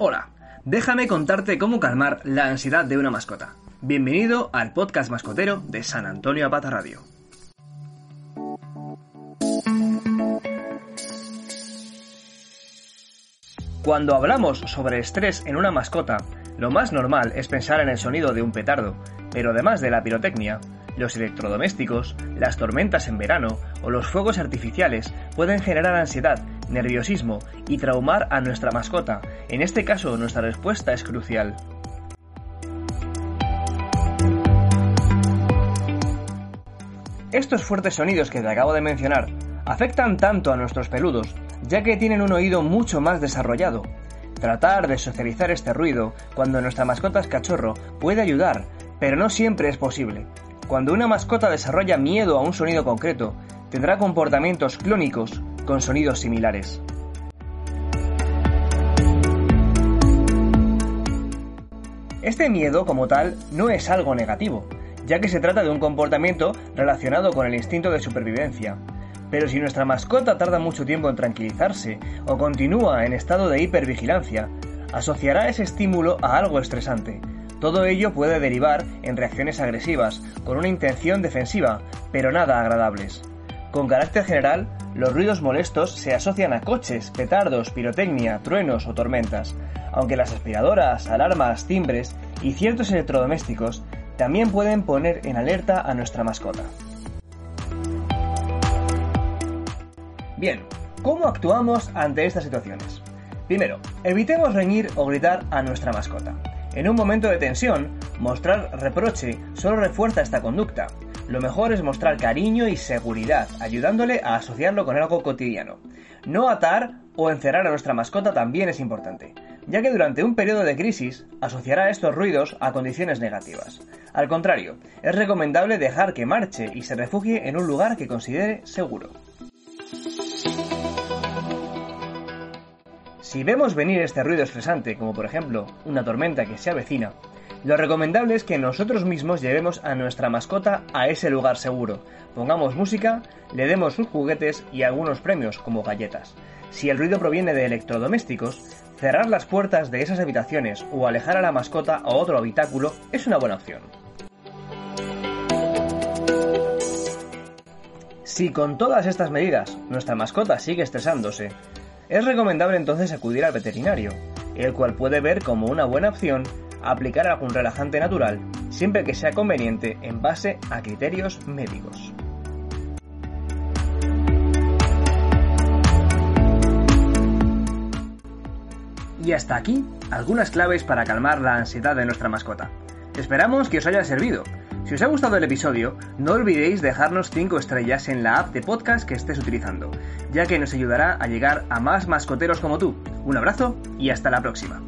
Hola, déjame contarte cómo calmar la ansiedad de una mascota. Bienvenido al podcast mascotero de San Antonio Apata Radio. Cuando hablamos sobre estrés en una mascota, lo más normal es pensar en el sonido de un petardo, pero además de la pirotecnia, los electrodomésticos, las tormentas en verano o los fuegos artificiales pueden generar ansiedad, nerviosismo y traumar a nuestra mascota. En este caso, nuestra respuesta es crucial. Estos fuertes sonidos que te acabo de mencionar afectan tanto a nuestros peludos, ya que tienen un oído mucho más desarrollado. Tratar de socializar este ruido cuando nuestra mascota es cachorro puede ayudar, pero no siempre es posible. Cuando una mascota desarrolla miedo a un sonido concreto, tendrá comportamientos clónicos con sonidos similares. Este miedo como tal no es algo negativo, ya que se trata de un comportamiento relacionado con el instinto de supervivencia. Pero si nuestra mascota tarda mucho tiempo en tranquilizarse o continúa en estado de hipervigilancia, asociará ese estímulo a algo estresante, todo ello puede derivar en reacciones agresivas, con una intención defensiva, pero nada agradables. Con carácter general, los ruidos molestos se asocian a coches, petardos, pirotecnia, truenos o tormentas, aunque las aspiradoras, alarmas, timbres y ciertos electrodomésticos también pueden poner en alerta a nuestra mascota. Bien, ¿cómo actuamos ante estas situaciones? Primero, evitemos reñir o gritar a nuestra mascota. En un momento de tensión, mostrar reproche solo refuerza esta conducta. Lo mejor es mostrar cariño y seguridad, ayudándole a asociarlo con algo cotidiano. No atar o encerrar a nuestra mascota también es importante, ya que durante un periodo de crisis asociará estos ruidos a condiciones negativas. Al contrario, es recomendable dejar que marche y se refugie en un lugar que considere seguro. Si vemos venir este ruido estresante, como por ejemplo una tormenta que se avecina, lo recomendable es que nosotros mismos llevemos a nuestra mascota a ese lugar seguro, pongamos música, le demos sus juguetes y algunos premios como galletas. Si el ruido proviene de electrodomésticos, cerrar las puertas de esas habitaciones o alejar a la mascota a otro habitáculo es una buena opción. Si con todas estas medidas nuestra mascota sigue estresándose, es recomendable entonces acudir al veterinario, el cual puede ver como una buena opción aplicar algún relajante natural siempre que sea conveniente en base a criterios médicos. Y hasta aquí algunas claves para calmar la ansiedad de nuestra mascota. Esperamos que os haya servido. Si os ha gustado el episodio, no olvidéis dejarnos 5 estrellas en la app de podcast que estés utilizando, ya que nos ayudará a llegar a más mascoteros como tú. Un abrazo y hasta la próxima.